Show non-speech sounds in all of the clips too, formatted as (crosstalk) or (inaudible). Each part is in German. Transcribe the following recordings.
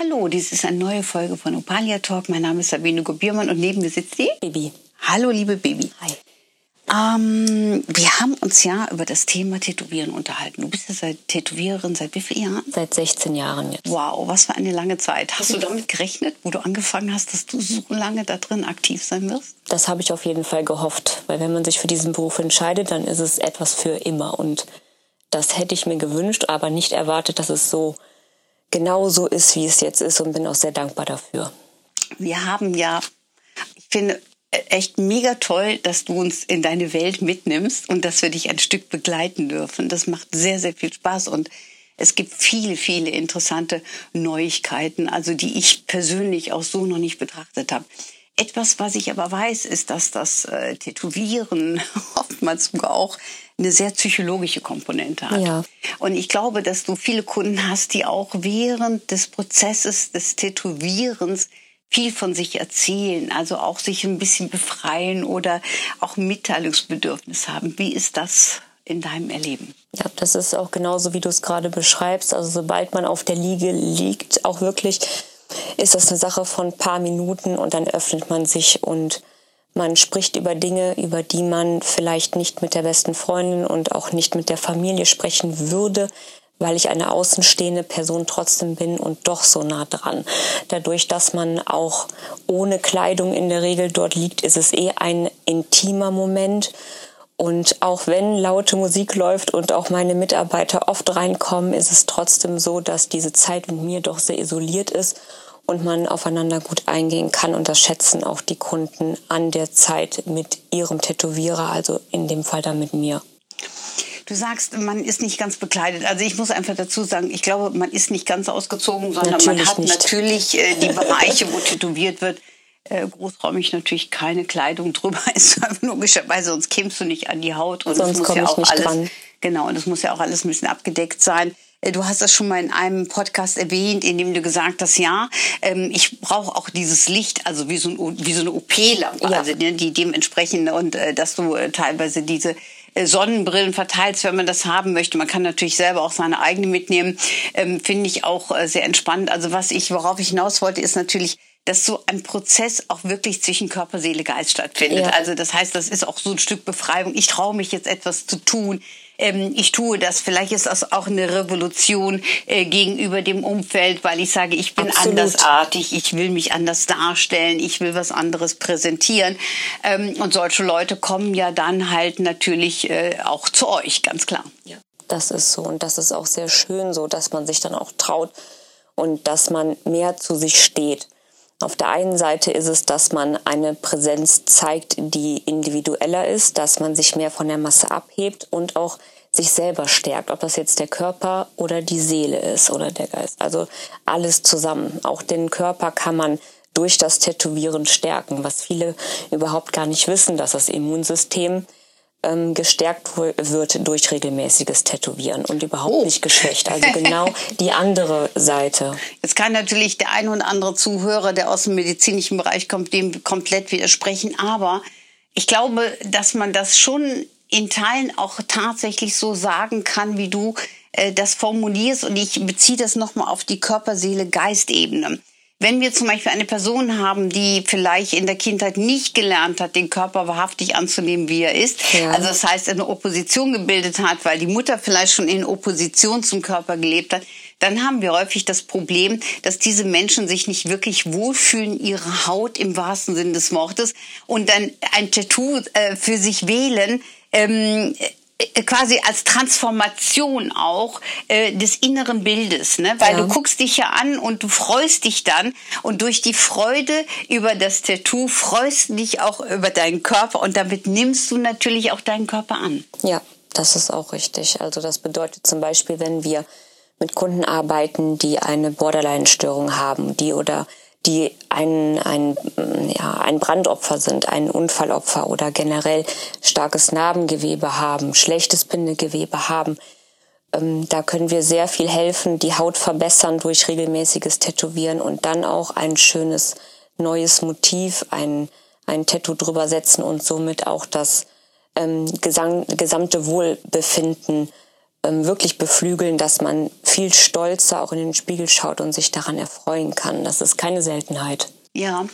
Hallo, dies ist eine neue Folge von Opalia Talk. Mein Name ist Sabine Gobiermann und neben mir sitzt die Baby. Hallo, liebe Baby. Hi. Ähm, wir haben uns ja über das Thema Tätowieren unterhalten. Du bist ja seit Tätowiererin seit wie vielen Jahren? Seit 16 Jahren jetzt. Wow, was für eine lange Zeit. Hast du damit gerechnet, wo du angefangen hast, dass du so lange da drin aktiv sein wirst? Das habe ich auf jeden Fall gehofft, weil wenn man sich für diesen Beruf entscheidet, dann ist es etwas für immer und das hätte ich mir gewünscht, aber nicht erwartet, dass es so genau so ist, wie es jetzt ist und bin auch sehr dankbar dafür. Wir haben ja, ich finde, echt mega toll, dass du uns in deine Welt mitnimmst und dass wir dich ein Stück begleiten dürfen. Das macht sehr, sehr viel Spaß und es gibt viele, viele interessante Neuigkeiten, also die ich persönlich auch so noch nicht betrachtet habe. Etwas, was ich aber weiß, ist, dass das äh, Tätowieren (laughs) oftmals sogar auch eine sehr psychologische Komponente hat. Ja. Und ich glaube, dass du viele Kunden hast, die auch während des Prozesses des Tätowierens viel von sich erzählen, also auch sich ein bisschen befreien oder auch Mitteilungsbedürfnis haben. Wie ist das in deinem Erleben? Ja, das ist auch genauso, wie du es gerade beschreibst. Also sobald man auf der Liege liegt, auch wirklich, ist das eine Sache von ein paar Minuten und dann öffnet man sich und man spricht über Dinge, über die man vielleicht nicht mit der besten Freundin und auch nicht mit der Familie sprechen würde, weil ich eine außenstehende Person trotzdem bin und doch so nah dran. Dadurch, dass man auch ohne Kleidung in der Regel dort liegt, ist es eh ein intimer Moment. Und auch wenn laute Musik läuft und auch meine Mitarbeiter oft reinkommen, ist es trotzdem so, dass diese Zeit mit mir doch sehr isoliert ist und man aufeinander gut eingehen kann. Und das schätzen auch die Kunden an der Zeit mit ihrem Tätowierer, also in dem Fall dann mit mir. Du sagst, man ist nicht ganz bekleidet. Also ich muss einfach dazu sagen, ich glaube, man ist nicht ganz ausgezogen, sondern Natürlich man hat nicht. natürlich äh, die Bereiche, wo tätowiert wird. Äh, großräumig natürlich keine Kleidung drüber (laughs) ist, logischerweise, sonst kämst du nicht an die Haut. Und Sonst muss ja auch alles, dran. Genau, und es muss ja auch alles ein bisschen abgedeckt sein. Äh, Du hast das schon mal in einem Podcast erwähnt, in dem du gesagt hast, ja, ähm, ich brauche auch dieses Licht, also wie so, ein, wie so eine OP-Lampe, Ja. also ne, die dementsprechend und äh, dass du teilweise diese Sonnenbrillen verteilst, wenn man das haben möchte. Man kann natürlich selber auch seine eigene mitnehmen. Ähm, Finde ich auch äh, sehr entspannt. Also was ich, worauf ich hinaus wollte, ist natürlich, dass so ein Prozess auch wirklich zwischen Körper, Seele, Geist stattfindet. Ja. Also das heißt, das ist auch so ein Stück Befreiung. Ich traue mich jetzt etwas zu tun. Ähm, ich tue das. Vielleicht ist das auch eine Revolution äh, gegenüber dem Umfeld, weil ich sage, ich bin Absolut. andersartig, ich will mich anders darstellen, ich will was anderes präsentieren. Ähm, und solche Leute kommen ja dann halt natürlich äh, auch zu euch, ganz klar. Das ist so und das ist auch sehr schön so, dass man sich dann auch traut und dass man mehr zu sich steht. Auf der einen Seite ist es, dass man eine Präsenz zeigt, die individueller ist, dass man sich mehr von der Masse abhebt und auch sich selber stärkt, ob das jetzt der Körper oder die Seele ist oder der Geist. Also alles zusammen. Auch den Körper kann man durch das Tätowieren stärken, was viele überhaupt gar nicht wissen, dass das Immunsystem ähm, gestärkt wird durch regelmäßiges Tätowieren und überhaupt Oh. nicht geschwächt. (laughs) Also genau die andere Seite. Jetzt kann natürlich der ein oder andere Zuhörer, der aus dem medizinischen Bereich kommt, dem komplett widersprechen. Aber ich glaube, dass man das schon in Teilen auch tatsächlich so sagen kann, wie du äh, das formulierst. Und ich beziehe das nochmal auf die Körper-Seele-Geist-Ebene. Wenn wir zum Beispiel eine Person haben, die vielleicht in der Kindheit nicht gelernt hat, den Körper wahrhaftig anzunehmen, wie er ist, Ja. also das heißt, eine Opposition gebildet hat, weil die Mutter vielleicht schon in Opposition zum Körper gelebt hat, dann haben wir häufig das Problem, dass diese Menschen sich nicht wirklich wohlfühlen, ihre Haut im wahrsten Sinne des Wortes und dann ein Tattoo äh, für sich wählen, ähm, äh, quasi als Transformation auch äh, des inneren Bildes, ne? weil Ja. du guckst dich ja an und du freust dich dann und durch die Freude über das Tattoo freust du dich auch über deinen Körper und damit nimmst du natürlich auch deinen Körper an. Ja, das ist auch richtig. Also das bedeutet zum Beispiel, wenn wir mit Kunden arbeiten, die eine Borderline-Störung haben, die oder die ein, ein, ja, ein Brandopfer sind, ein Unfallopfer oder generell starkes Narbengewebe haben, schlechtes Bindegewebe haben. Ähm, da können wir sehr viel helfen, die Haut verbessern durch regelmäßiges Tätowieren und dann auch ein schönes neues Motiv, ein, ein Tattoo drüber setzen und somit auch das ähm, gesam gesamte Wohlbefinden wirklich beflügeln, dass man viel stolzer auch in den Spiegel schaut und sich daran erfreuen kann. Das ist keine Seltenheit. Ja,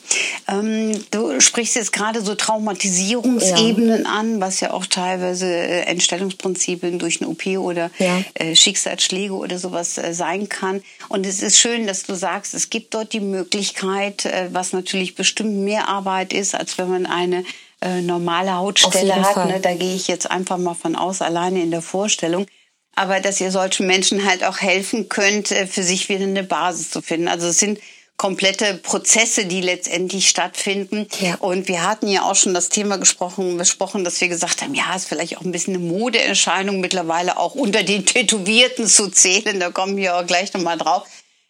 ähm, du sprichst jetzt gerade so Traumatisierungsebenen ja. an, was ja auch teilweise äh, Entstellungsprinzipien durch eine OP oder ja. äh, Schicksalsschläge oder sowas äh, sein kann. Und es ist schön, dass du sagst, es gibt dort die Möglichkeit, äh, was natürlich bestimmt mehr Arbeit ist, als wenn man eine äh, normale Hautstelle hat. Ne? Da gehe ich jetzt einfach mal von aus, alleine in der Vorstellung aber dass ihr solchen Menschen halt auch helfen könnt, äh, für sich wieder eine Basis zu finden. Also es sind komplette Prozesse, die letztendlich stattfinden. Ja. Und wir hatten ja auch schon das Thema gesprochen, besprochen, dass wir gesagt haben, ja, ist vielleicht auch ein bisschen eine Modeerscheinung mittlerweile auch unter den Tätowierten zu zählen. Da kommen wir auch gleich nochmal drauf.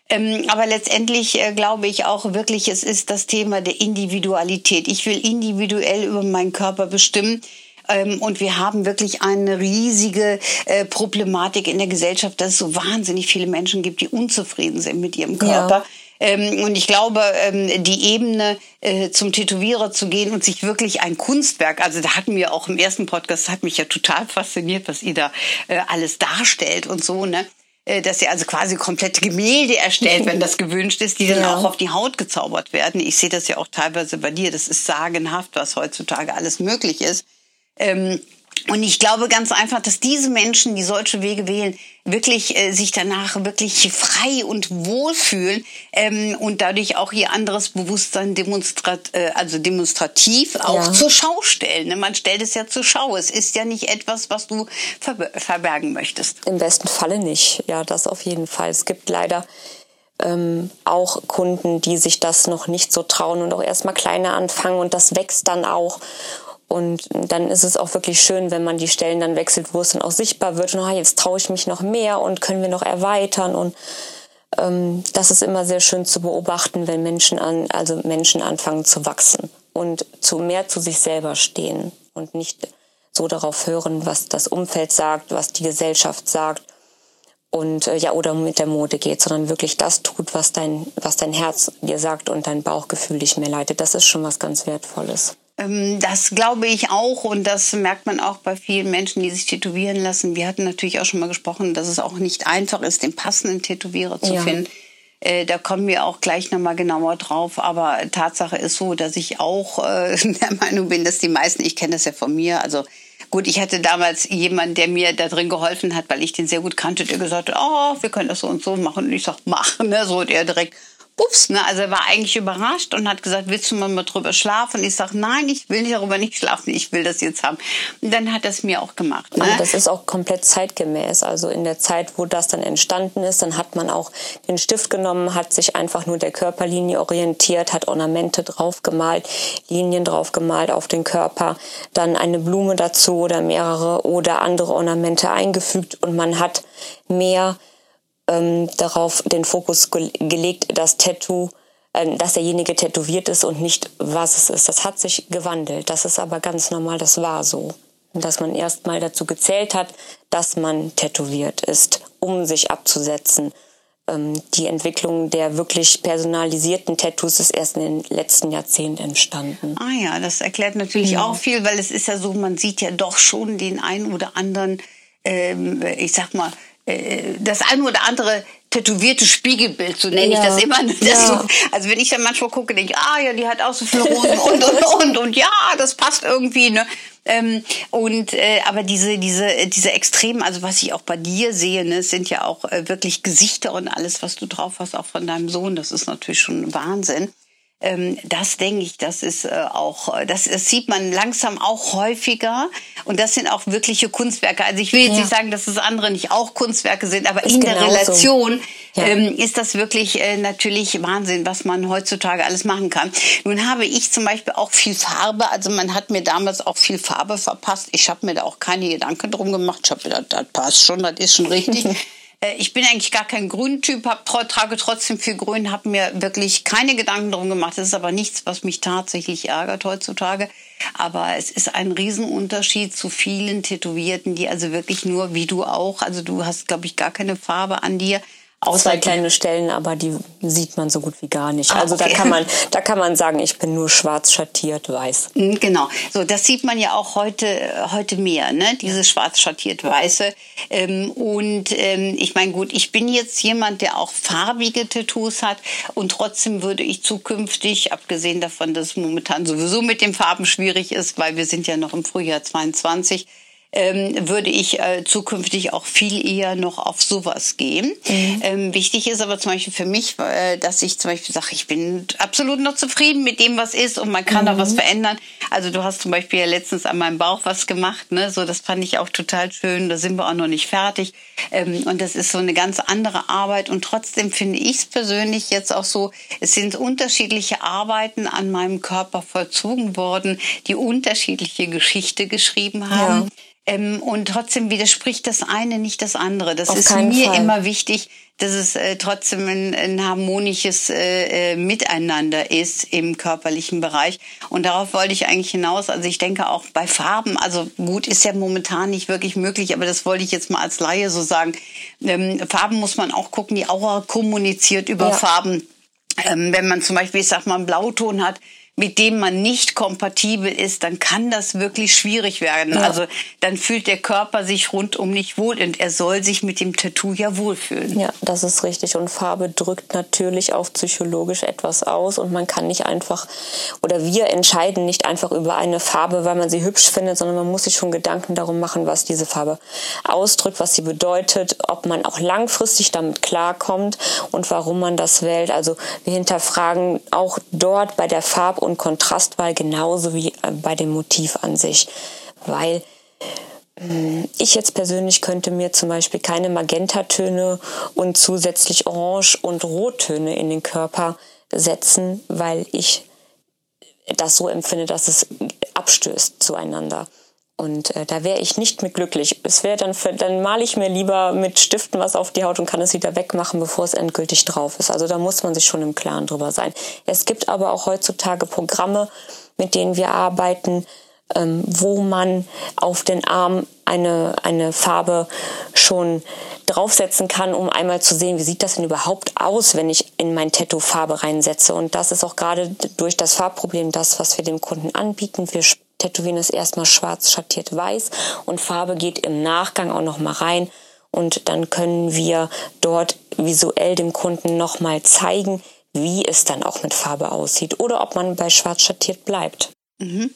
Ähm, aber letztendlich äh, glaube ich auch wirklich, es ist das Thema der Individualität. Ich will individuell über meinen Körper bestimmen. Ähm, und wir haben wirklich eine riesige äh, Problematik in der Gesellschaft, dass es so wahnsinnig viele Menschen gibt, die unzufrieden sind mit ihrem Körper. Ja. Ähm, und ich glaube, ähm, die Ebene äh, zum Tätowierer zu gehen und sich wirklich ein Kunstwerk, also da hatten wir auch im ersten Podcast, hat mich ja total fasziniert, was ihr da äh, alles darstellt und so, ne? Äh, dass ihr also quasi komplette Gemälde erstellt, wenn das (laughs) gewünscht ist, die dann ja. auch auf die Haut gezaubert werden. Ich sehe das ja auch teilweise bei dir. Das ist sagenhaft, was heutzutage alles möglich ist. Ähm, und ich glaube ganz einfach, dass diese Menschen, die solche Wege wählen, wirklich äh, sich danach wirklich frei und wohlfühlen ähm, und dadurch auch ihr anderes Bewusstsein demonstrat, äh, also demonstrativ auch ja. zur Schau stellen. Ne? Man stellt es ja zur Schau. Es ist ja nicht etwas, was du ver verbergen möchtest. Im besten Falle nicht. Ja, das auf jeden Fall. Es gibt leider ähm, auch Kunden, die sich das noch nicht so trauen und auch erstmal kleiner anfangen und das wächst dann auch. Und dann ist es auch wirklich schön, wenn man die Stellen dann wechselt, wo es dann auch sichtbar wird. Und ah, jetzt traue ich mich noch mehr und können wir noch erweitern. Und ähm, das ist immer sehr schön zu beobachten, wenn Menschen an, also Menschen anfangen zu wachsen und zu mehr zu sich selber stehen und nicht so darauf hören, was das Umfeld sagt, was die Gesellschaft sagt und äh, ja oder mit der Mode geht, sondern wirklich das tut, was dein was dein Herz dir sagt und dein Bauchgefühl dich mehr leitet. Das ist schon was ganz Wertvolles. Ähm, das glaube ich auch und das merkt man auch bei vielen Menschen, die sich tätowieren lassen. Wir hatten natürlich auch schon mal gesprochen, dass es auch nicht einfach ist, den passenden Tätowierer zu ja. finden. Äh, da kommen wir auch gleich nochmal genauer drauf. Aber Tatsache ist so, dass ich auch äh, (laughs) der Meinung bin, dass die meisten, ich kenne das ja von mir, also Gut, ich hatte damals jemanden, der mir da drin geholfen hat, weil ich den sehr gut kannte, der gesagt hat, oh, wir können das so und so machen. Und ich sag, mach, ne? So, und er direkt, ups, ne? Also er war eigentlich überrascht und hat gesagt, willst du mal, drüber schlafen? Und ich sage, nein, ich will darüber nicht schlafen, ich will das jetzt haben. Und dann hat er es mir auch gemacht. Ne? Und das ist auch komplett zeitgemäß. Also in der Zeit, wo das dann entstanden ist, dann hat man auch den Stift genommen, hat sich einfach nur der Körperlinie orientiert, hat Ornamente draufgemalt, Linien draufgemalt auf den Körper, dann eine Blume dazu oder mehrere oder andere Ornamente eingefügt und man hat mehr ähm, darauf den Fokus ge gelegt, das Tattoo, äh, dass derjenige tätowiert ist und nicht, was es ist. Das hat sich gewandelt. Das ist aber ganz normal, das war so. Dass man erstmal dazu gezählt hat, dass man tätowiert ist, um sich abzusetzen. Ähm, die Entwicklung der wirklich personalisierten Tattoos ist erst in den letzten Jahrzehnten entstanden. Ah ja, das erklärt natürlich ja. auch viel, weil es ist ja so, man sieht ja doch schon den einen oder anderen, ähm, ich sag mal, das eine oder andere tätowierte Spiegelbild, so nenne ja. ich das immer. Das ja. so, also wenn ich dann manchmal gucke, denke ich, ah ja, die hat auch so viele Rosen und und und und ja, das passt irgendwie. Ne? Ähm, und äh, aber diese diese diese Extremen, also was ich auch bei dir sehe, ne, sind ja auch äh, wirklich Gesichter und alles, was du drauf hast, auch von deinem Sohn. Das ist natürlich schon Wahnsinn. Ähm, das denke ich, das ist äh, auch, äh, das, das, sieht man langsam auch häufiger. Und das sind auch wirkliche Kunstwerke. Also ich will jetzt ja. nicht sagen, dass das andere nicht auch Kunstwerke sind, aber ist in der Relation so. ja. ähm, ist das wirklich äh, natürlich Wahnsinn, was man heutzutage alles machen kann. Nun habe ich zum Beispiel auch viel Farbe. Also man hat mir damals auch viel Farbe verpasst. Ich habe mir da auch keine Gedanken drum gemacht. Ich habe gedacht, das passt schon, das ist schon richtig. (laughs) Äh, ich bin eigentlich gar kein Grüntyp, hab, trage trotzdem viel Grün, habe mir wirklich keine Gedanken darum gemacht. Das ist aber nichts, was mich tatsächlich ärgert heutzutage. Aber es ist ein Riesenunterschied zu vielen Tätowierten, die also wirklich nur, wie du auch, also du hast, glaube ich, gar keine Farbe an dir, Außer Zwei kleine Stellen, aber die sieht man so gut wie gar nicht. Ah, also okay. da kann man, (laughs) da kann man sagen, ich bin nur schwarz schattiert weiß. Mhm, genau. So, das sieht man ja auch heute, heute mehr, ne? Dieses schwarz schattiert weiße. Ähm, und ähm, ich meine, gut, ich bin jetzt jemand, der auch farbige Tattoos hat und trotzdem würde ich zukünftig, abgesehen davon, dass es momentan sowieso mit den Farben schwierig ist, weil wir sind ja noch im Frühjahr 22, ähm, würde ich äh, zukünftig auch viel eher noch auf sowas gehen. Mhm. Ähm, wichtig ist aber zum Beispiel für mich, äh, dass ich zum Beispiel sage, ich bin absolut noch zufrieden mit dem, was ist und man kann mhm. da was verändern. Also du hast zum Beispiel ja letztens an meinem Bauch was gemacht, ne? So, das fand ich auch total schön. Da sind wir auch noch nicht fertig. Ähm, und das ist so eine ganz andere Arbeit. Und trotzdem finde ich es persönlich jetzt auch so, es sind unterschiedliche Arbeiten an meinem Körper vollzogen worden, die unterschiedliche Geschichte geschrieben haben. Ja. Ähm, und trotzdem widerspricht das eine nicht das andere. Das Auf ist mir Fall. immer wichtig, dass es äh, trotzdem ein, ein harmonisches äh, äh, Miteinander ist im körperlichen Bereich. Und darauf wollte ich eigentlich hinaus. Also ich denke auch bei Farben, also gut ist ja momentan nicht wirklich möglich, aber das wollte ich jetzt mal als Laie so sagen. Ähm, Farben muss man auch gucken, die Aura kommuniziert über ja. Farben. Ähm, wenn man zum Beispiel, ich sag mal, einen Blauton hat, mit dem man nicht kompatibel ist, dann kann das wirklich schwierig werden. Ja. Also dann fühlt der Körper sich rundum nicht wohl und er soll sich mit dem Tattoo ja wohlfühlen. Ja, das ist richtig. Und Farbe drückt natürlich auch psychologisch etwas aus und man kann nicht einfach oder wir entscheiden nicht einfach über eine Farbe, weil man sie hübsch findet, sondern man muss sich schon Gedanken darum machen, was diese Farbe ausdrückt, was sie bedeutet, ob man auch langfristig damit klarkommt und warum man das wählt. Also wir hinterfragen auch dort bei der Farbe und Kontrastwahl genauso wie äh, bei dem Motiv an sich. Weil hm, ich jetzt persönlich könnte mir zum Beispiel keine Magentatöne und zusätzlich Orange- und Rottöne in den Körper setzen, weil ich das so empfinde, dass es abstößt zueinander. Und äh, da wäre ich nicht mit glücklich. Es wäre dann, für, dann male ich mir lieber mit Stiften was auf die Haut und kann es wieder wegmachen, bevor es endgültig drauf ist. Also da muss man sich schon im Klaren drüber sein. Es gibt aber auch heutzutage Programme, mit denen wir arbeiten, ähm, wo man auf den Arm eine, eine Farbe schon draufsetzen kann, um einmal zu sehen, wie sieht das denn überhaupt aus, wenn ich in mein Tattoo Farbe reinsetze. Und das ist auch gerade durch das Farbproblem das, was wir dem Kunden anbieten. Wir Tätowieren ist erstmal schwarz schattiert weiß und Farbe geht im Nachgang auch noch mal rein und dann können wir dort visuell dem Kunden noch mal zeigen, wie es dann auch mit Farbe aussieht oder ob man bei schwarz schattiert bleibt. Mhm.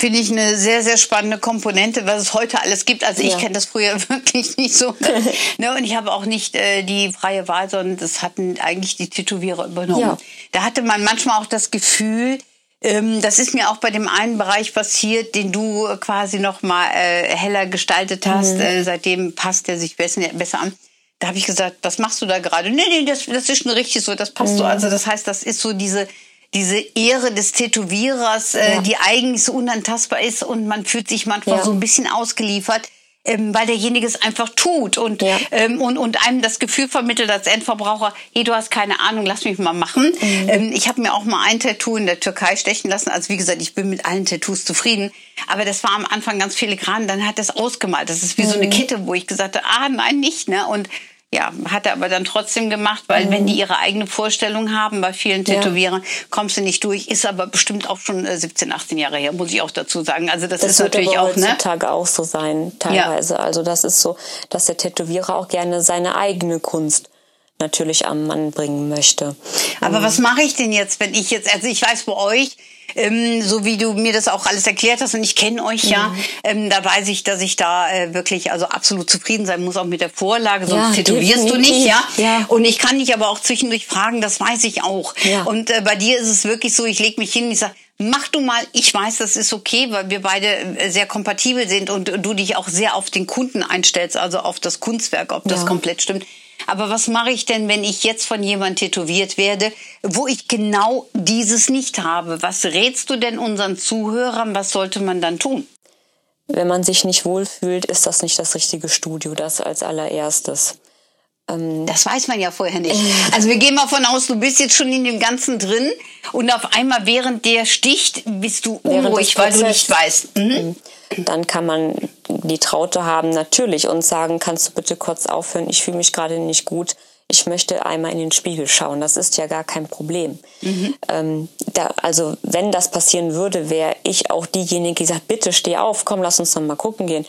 Finde ich eine sehr, sehr spannende Komponente, was es heute alles gibt. Also ich ja. kenne das früher (laughs) wirklich nicht so. (laughs) ne, und ich habe auch nicht äh, die freie Wahl, sondern das hatten eigentlich die Tätowierer übernommen. Ja. Da hatte man manchmal auch das Gefühl, das ist mir auch bei dem einen Bereich passiert, den du quasi noch mal äh, heller gestaltet hast. Mhm. Äh, seitdem passt er sich besser, besser an. Da habe ich gesagt, was machst du da gerade? Nee, nee, das, das ist schon richtig so, das passt mhm. so. Also das heißt, das ist so diese diese Ehre des Tätowierers, äh, ja. die eigentlich so unantastbar ist und man fühlt sich manchmal ja. so ein bisschen ausgeliefert ähm, weil derjenige es einfach tut und, ja. ähm, und, und einem das Gefühl vermittelt als Endverbraucher, hey, du hast keine Ahnung, lass mich mal machen. Mhm. Ähm, ich habe mir auch mal ein Tattoo in der Türkei stechen lassen. Also wie gesagt, ich bin mit allen Tattoos zufrieden. Aber das war am Anfang ganz filigran. Dann hat das ausgemalt. Das ist wie mhm. so eine mhm. Kette, wo ich gesagt habe, ah, nein, nicht. Ne? Und ja, hat er aber dann trotzdem gemacht, weil mhm. wenn die ihre eigene Vorstellung haben, bei vielen Tätowierern, ja. kommst du nicht durch. Ist aber bestimmt auch schon 17, äh, 18 Jahre her, muss ich auch dazu sagen. Also das, das ist natürlich auch ne heutzutage auch so sein teilweise. Ja. Also das ist so, dass der Tätowierer auch gerne seine eigene Kunst natürlich am Mann bringen möchte. Aber mhm. was mache ich denn jetzt, wenn ich jetzt, also ich weiß bei euch, ähm, so wie du mir das auch alles erklärt hast und ich kenne euch mhm. ja, ähm, da weiß ich, dass ich da äh, wirklich also absolut zufrieden sein muss auch mit der Vorlage, sonst ja, tätowierst du nicht, ja? ja. Und ich kann dich aber auch zwischendurch fragen, das weiß ich auch. Ja. Und äh, bei dir ist es wirklich so, ich lege mich hin und ich sage, mach du mal, ich weiß, das ist okay, weil wir beide äh, sehr kompatibel sind und du dich auch sehr auf den Kunden einstellst, also auf das Kunstwerk, ob das komplett stimmt. Aber was mache ich denn, wenn ich jetzt von jemandem tätowiert werde, wo ich genau dieses nicht habe? Was rätst du denn unseren Zuhörern? Was sollte man dann tun? Wenn man sich nicht wohlfühlt, ist das nicht das richtige Studio, das als allererstes. Ähm, das weiß man ja vorher nicht. Also wir gehen mal von aus, du bist jetzt schon in dem Ganzen drin und auf einmal während der sticht, bist du unruhig, weil du nicht weißt. Mhm. mhm. Dann kann man die Traute haben natürlich und sagen, kannst du bitte kurz aufhören, ich fühle mich gerade nicht gut ich möchte einmal in den Spiegel schauen. Das ist ja gar kein Problem. Mhm. Ähm, da, also wenn das passieren würde, wäre ich auch diejenige, die sagt, bitte steh auf, komm, lass uns noch mal gucken gehen.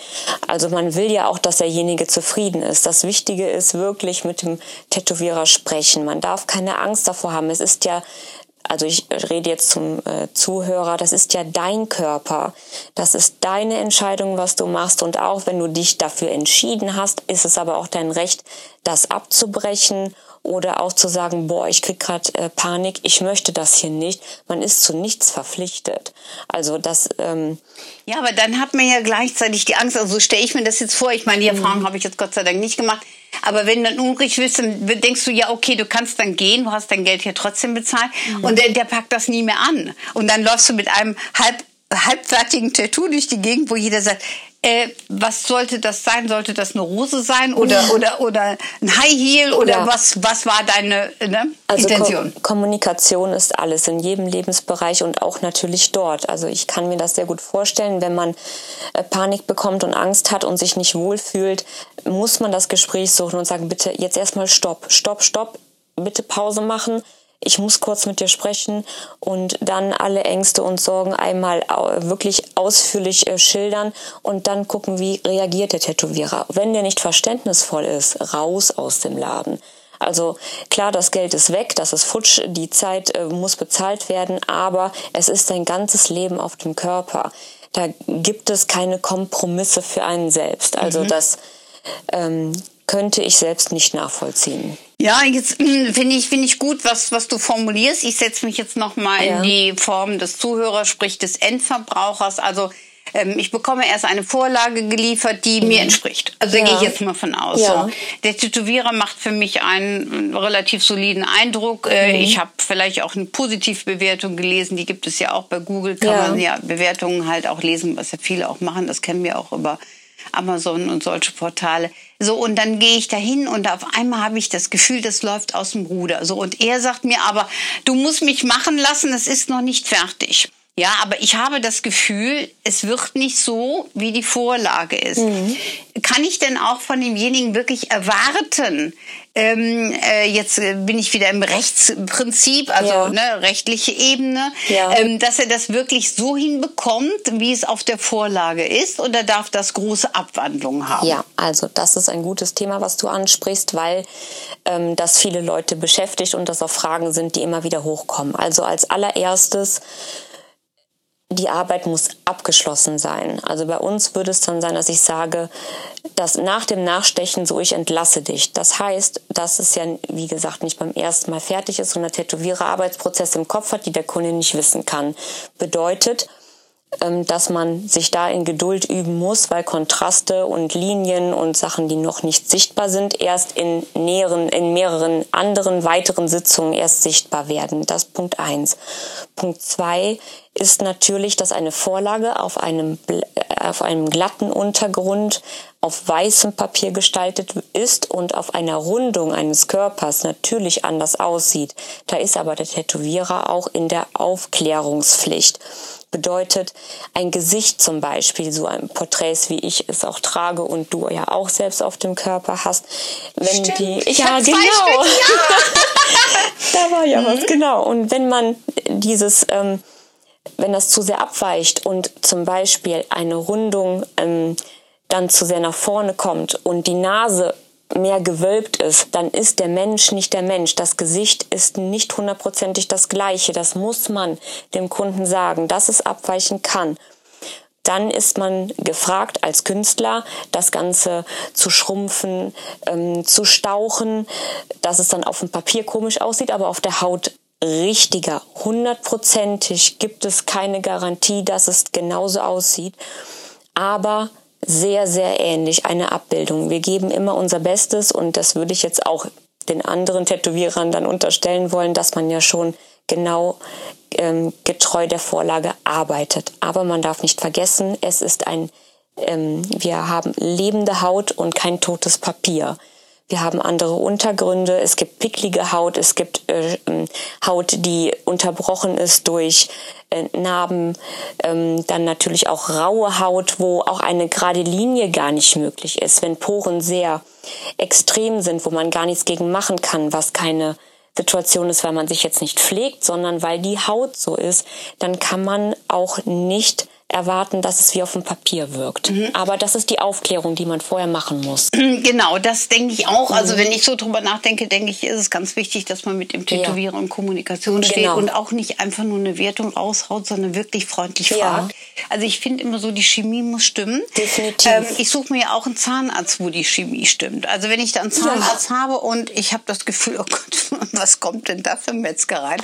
Also man will ja auch, dass derjenige zufrieden ist. Das Wichtige ist wirklich mit dem Tätowierer sprechen. Man darf keine Angst davor haben. Es ist ja also ich rede jetzt zum äh, Zuhörer, das ist ja dein Körper. Das ist deine Entscheidung, was du machst. Und auch wenn du dich dafür entschieden hast, ist es aber auch dein Recht, das abzubrechen oder auch zu sagen, boah, ich krieg gerade äh, Panik, ich möchte das hier nicht. Man ist zu nichts verpflichtet. Also das. Ähm ja, aber dann hat man ja gleichzeitig die Angst. Also so stelle ich mir das jetzt vor. Ich meine, die Erfahrung mhm. habe ich jetzt Gott sei Dank nicht gemacht. Aber wenn dann unruhig wirst, dann denkst du, ja, okay, du kannst dann gehen, du hast dein Geld hier trotzdem bezahlt. Mhm. Und der, der packt das nie mehr an. Und dann läufst du mit einem halb halbfertigen Tattoo durch die Gegend, wo jeder sagt, äh, was sollte das sein? Sollte das eine Rose sein oder ja. oder oder ein High Heel oder ja. was was war deine ne, also Intention? Ko Kommunikation ist alles in jedem Lebensbereich und auch natürlich dort. Also ich kann mir das sehr gut vorstellen, wenn man äh, Panik bekommt und Angst hat und sich nicht wohlfühlt, muss man das Gespräch suchen und sagen, bitte jetzt erstmal Stopp, Stopp, Stopp, bitte Pause machen ich muss kurz mit dir sprechen und dann alle Ängste und Sorgen einmal wirklich ausführlich äh, schildern und dann gucken, wie reagiert der Tätowierer. Wenn der nicht verständnisvoll ist, raus aus dem Laden. Also klar, das Geld ist weg, das ist futsch, die Zeit äh, muss bezahlt werden, aber es ist dein ganzes Leben auf dem Körper. Da gibt es keine Kompromisse für einen selbst. Also mhm. das ähm, könnte ich selbst nicht nachvollziehen. Ja, jetzt hm, finde ich finde ich gut, was was du formulierst. Ich setze mich jetzt noch mal ja. in die Form des Zuhörers, sprich des Endverbrauchers. Also ähm, ich bekomme erst eine Vorlage geliefert, die mhm. mir entspricht. Also ja. da gehe ich jetzt mal von aus. Ja. So. Der Tätowierer macht für mich einen relativ soliden Eindruck. Äh, mhm. Ich habe vielleicht auch eine Positivbewertung gelesen, die gibt es ja auch bei Google, kann ja. man ja Bewertungen halt auch lesen, was ja viele auch machen. Das kennen wir auch über Amazon und solche Portale. So, und dann gehe ich dahin und auf einmal habe ich das Gefühl, das läuft aus dem Ruder. So, und er sagt mir aber, du musst mich machen lassen, es ist noch nicht fertig. Ja, aber ich habe das Gefühl, es wird nicht so, wie die Vorlage ist. Mhm. Kann ich denn auch von demjenigen wirklich erwarten, ähm, äh, jetzt äh, bin ich wieder im Rechtsprinzip, also ja. ne, rechtliche Ebene, ja. ähm, dass er das wirklich so hinbekommt, wie es auf der Vorlage ist, oder darf das große Abwandlungen haben? Ja, also das ist ein gutes Thema, was du ansprichst, weil ähm, das viele Leute beschäftigt und das auch Fragen sind, die immer wieder hochkommen. Also als allererstes die Arbeit muss abgeschlossen sein. Also bei uns würde es dann sein, dass ich sage, dass nach dem Nachstechen so ich entlasse dich. Das heißt, dass es ja, wie gesagt, nicht beim ersten Mal fertig ist der Tätowierer Arbeitsprozesse im Kopf hat, die der Kunde nicht wissen kann. Bedeutet, dass man sich da in Geduld üben muss, weil Kontraste und Linien und Sachen, die noch nicht sichtbar sind, erst in näheren, in mehreren anderen weiteren Sitzungen erst sichtbar werden. Das Punkt eins. Punkt zwei ist natürlich, dass eine Vorlage auf einem, auf einem glatten Untergrund auf weißem Papier gestaltet ist und auf einer Rundung eines Körpers natürlich anders aussieht. Da ist aber der Tätowierer auch in der Aufklärungspflicht bedeutet ein Gesicht zum Beispiel, so ein Porträts wie ich es auch trage und du ja auch selbst auf dem Körper hast. Wenn Stimmt. die, ich ja genau, Stück, ja. (laughs) da war ja mhm. was genau. Und wenn man dieses ähm, wenn das zu sehr abweicht und zum Beispiel eine Rundung ähm, dann zu sehr nach vorne kommt und die Nase mehr gewölbt ist, dann ist der Mensch nicht der Mensch. Das Gesicht ist nicht hundertprozentig das gleiche. Das muss man dem Kunden sagen, dass es abweichen kann. Dann ist man gefragt als Künstler, das Ganze zu schrumpfen, ähm, zu stauchen, dass es dann auf dem Papier komisch aussieht, aber auf der Haut richtiger. Hundertprozentig gibt es keine Garantie, dass es genauso aussieht. Aber sehr, sehr ähnlich, eine Abbildung. Wir geben immer unser Bestes und das würde ich jetzt auch den anderen Tätowierern dann unterstellen wollen, dass man ja schon genau ähm, getreu der Vorlage arbeitet. Aber man darf nicht vergessen, es ist ein, ähm, wir haben lebende Haut und kein totes Papier. Wir haben andere Untergründe, es gibt picklige Haut, es gibt äh, ähm, Haut, die unterbrochen ist durch äh, Narben, ähm, dann natürlich auch raue Haut, wo auch eine gerade Linie gar nicht möglich ist, wenn Poren sehr extrem sind, wo man gar nichts gegen machen kann, was keine Situation ist, weil man sich jetzt nicht pflegt, sondern weil die Haut so ist, dann kann man auch nicht erwarten, dass es wie auf dem Papier wirkt. Mhm. Aber das ist die Aufklärung, die man vorher machen muss. (clears throat) Genau, das denke ich auch. Also mhm. wenn ich so drüber nachdenke, denke ich, ist es ganz wichtig, dass man mit dem Tätowierer ja. in Kommunikation steht genau. und auch nicht einfach nur eine Wertung raushaut, sondern wirklich freundlich ja. fragt. Also ich finde immer so, die Chemie muss stimmen. Definitiv. Ähm, ich suche mir ja auch einen Zahnarzt, wo die Chemie stimmt. Also wenn ich da einen Zahnarzt ja. habe und ich habe das Gefühl, oh Gott, (laughs) was kommt denn da für Metzger rein?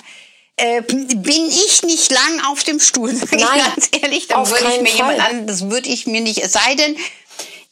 Äh, bin ich nicht lang auf dem Stuhl, (laughs) sage ich ganz ehrlich. Dann würde ich mir Fall. jemand an, das würde ich mir nicht, es sei denn,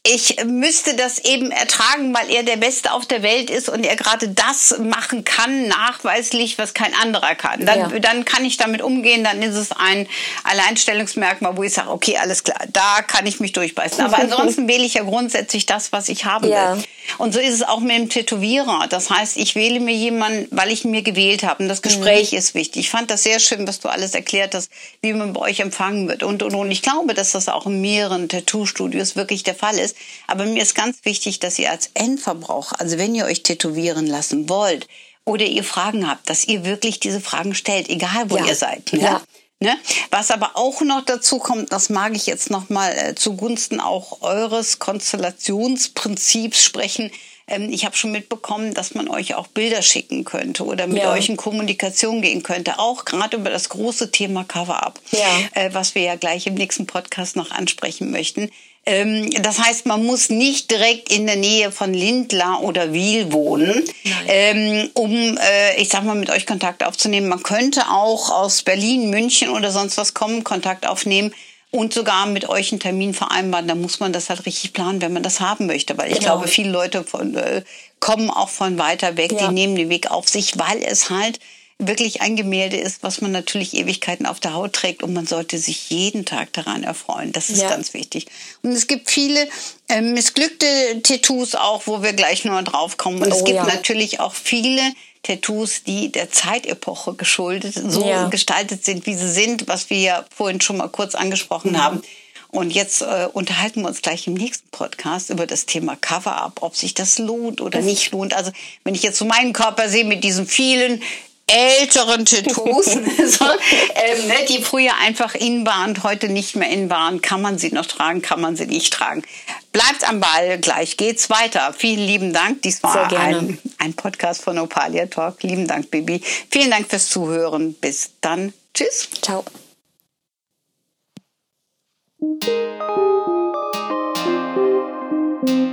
ich müsste das eben ertragen, weil er der Beste auf der Welt ist und er gerade das machen kann, nachweislich, was kein anderer kann. Dann, ja. dann kann ich damit umgehen, dann ist es ein Alleinstellungsmerkmal, wo ich sage, okay, alles klar, da kann ich mich durchbeißen. Aber (laughs) ansonsten wähle ich ja grundsätzlich das, was ich haben ja. will. Und so ist es auch mit dem Tätowierer. Das heißt, ich wähle mir jemanden, weil ich ihn mir gewählt habe. Und das Gespräch mhm. ist wichtig. Ich fand das sehr schön, was du alles erklärt hast, wie man bei euch empfangen wird. Und, und, und ich glaube, dass das auch in mehreren Tattoo-Studios wirklich der Fall ist. Aber mir ist ganz wichtig, dass ihr als Endverbraucher, also wenn ihr euch tätowieren lassen wollt oder ihr Fragen habt, dass ihr wirklich diese Fragen stellt, egal wo ja. ihr seid. Ne? Ja. Ne? Was aber auch noch dazu kommt, das mag ich jetzt noch mal äh, zugunsten auch eures Konstellationsprinzips sprechen. Ähm, ich habe schon mitbekommen, dass man euch auch Bilder schicken könnte oder mit ja. euch in Kommunikation gehen könnte, auch gerade über das große Thema Cover-up, ja. äh, was wir ja gleich im nächsten Podcast noch ansprechen möchten. Ähm, das heißt, man muss nicht direkt in der Nähe von Lindlar oder Wiel wohnen, ähm, um, äh, ich sag mal, mit euch Kontakt aufzunehmen. Man könnte auch aus Berlin, München oder sonst was kommen, Kontakt aufnehmen und sogar mit euch einen Termin vereinbaren. Da muss man das halt richtig planen, wenn man das haben möchte. Weil ich genau. glaube, viele Leute von, äh, kommen auch von weiter weg, ja. die nehmen den Weg auf sich, weil es halt wirklich ein Gemälde ist, was man natürlich Ewigkeiten auf der Haut trägt und man sollte sich jeden Tag daran erfreuen. Das ist ja. ganz wichtig. Und es gibt viele äh, missglückte Tattoos auch, wo wir gleich nur drauf kommen. Und oh, es gibt ja. natürlich auch viele Tattoos, die der Zeitepoche geschuldet, so ja. gestaltet sind, wie sie sind, was wir ja vorhin schon mal kurz angesprochen mhm. haben. Und jetzt äh, unterhalten wir uns gleich im nächsten Podcast über das Thema Cover-up, ob sich das lohnt oder nicht lohnt. Also wenn ich jetzt so meinen Körper sehe mit diesen vielen älteren Tattoos, (laughs) so, ähm, ne, die früher einfach in waren heute nicht mehr in waren. Kann man sie noch tragen, kann man sie nicht tragen. Bleibt am Ball, gleich geht's weiter. Vielen lieben Dank. Dies war ein, ein Podcast von Opalia Talk. Lieben Dank, Bibi. Vielen Dank fürs Zuhören. Bis dann. Tschüss. Ciao. Musik